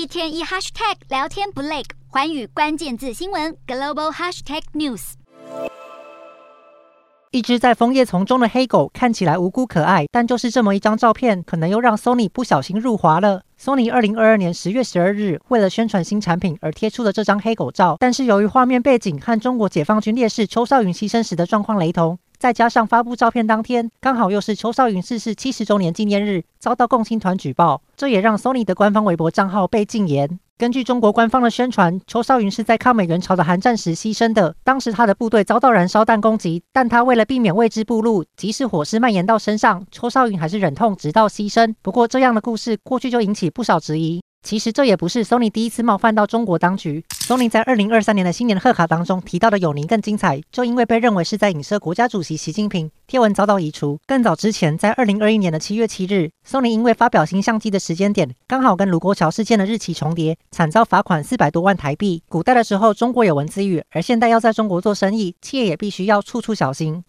一天一 hashtag 聊天不累，寰宇关键字新闻 global hashtag news。一只在枫叶丛中的黑狗看起来无辜可爱，但就是这么一张照片，可能又让 Sony 不小心入华了。Sony 二零二二年十月十二日为了宣传新产品而贴出的这张黑狗照，但是由于画面背景和中国解放军烈士邱少云牺牲时的状况雷同，再加上发布照片当天刚好又是邱少云逝世七十周年纪念日，遭到共青团举报，这也让 Sony 的官方微博账号被禁言。根据中国官方的宣传，邱少云是在抗美援朝的韩战时牺牲的，当时他的部队遭到燃烧弹攻击，但他为了避免位置暴露，即使火势蔓延到身上，邱少云还是忍痛直到牺牲。不过，这样的故事过去就引起不少质疑。其实这也不是 Sony 第一次冒犯到中国当局。Sony 在二零二三年的新年贺卡当中提到的“有您更精彩”，就因为被认为是在影射国家主席习近平，贴文遭到移除。更早之前，在二零二一年的七月七日，Sony 因为发表新相机的时间点刚好跟卢沟桥事件的日期重叠，惨遭罚款四百多万台币。古代的时候，中国有文字狱，而现代要在中国做生意，企业也必须要处处小心。